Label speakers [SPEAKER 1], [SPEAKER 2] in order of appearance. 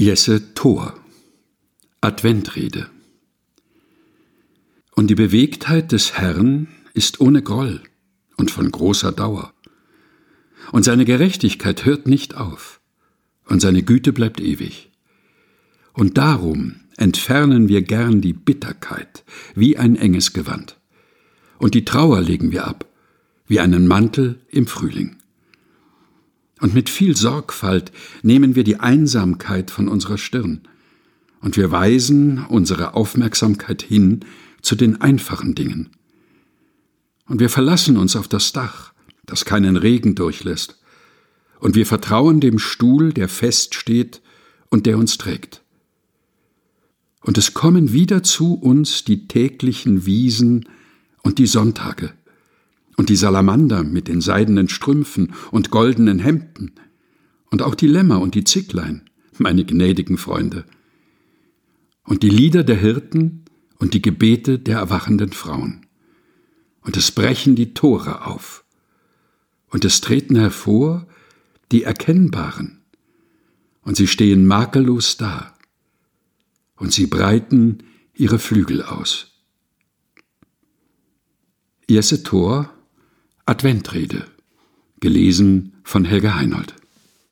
[SPEAKER 1] Jesse Thor Adventrede Und die Bewegtheit des Herrn ist ohne Groll und von großer Dauer. Und seine Gerechtigkeit hört nicht auf, und seine Güte bleibt ewig. Und darum entfernen wir gern die Bitterkeit wie ein enges Gewand, und die Trauer legen wir ab, wie einen Mantel im Frühling. Und mit viel Sorgfalt nehmen wir die Einsamkeit von unserer Stirn, und wir weisen unsere Aufmerksamkeit hin zu den einfachen Dingen. Und wir verlassen uns auf das Dach, das keinen Regen durchlässt, und wir vertrauen dem Stuhl, der fest steht und der uns trägt. Und es kommen wieder zu uns die täglichen Wiesen und die Sonntage, und die Salamander mit den seidenen Strümpfen und goldenen Hemden, und auch die Lämmer und die Zicklein, meine gnädigen Freunde, und die Lieder der Hirten und die Gebete der erwachenden Frauen. Und es brechen die Tore auf, und es treten hervor die Erkennbaren, und sie stehen makellos da, und sie breiten ihre Flügel aus. Jesse Thor Adventrede, gelesen von Helga Heinold.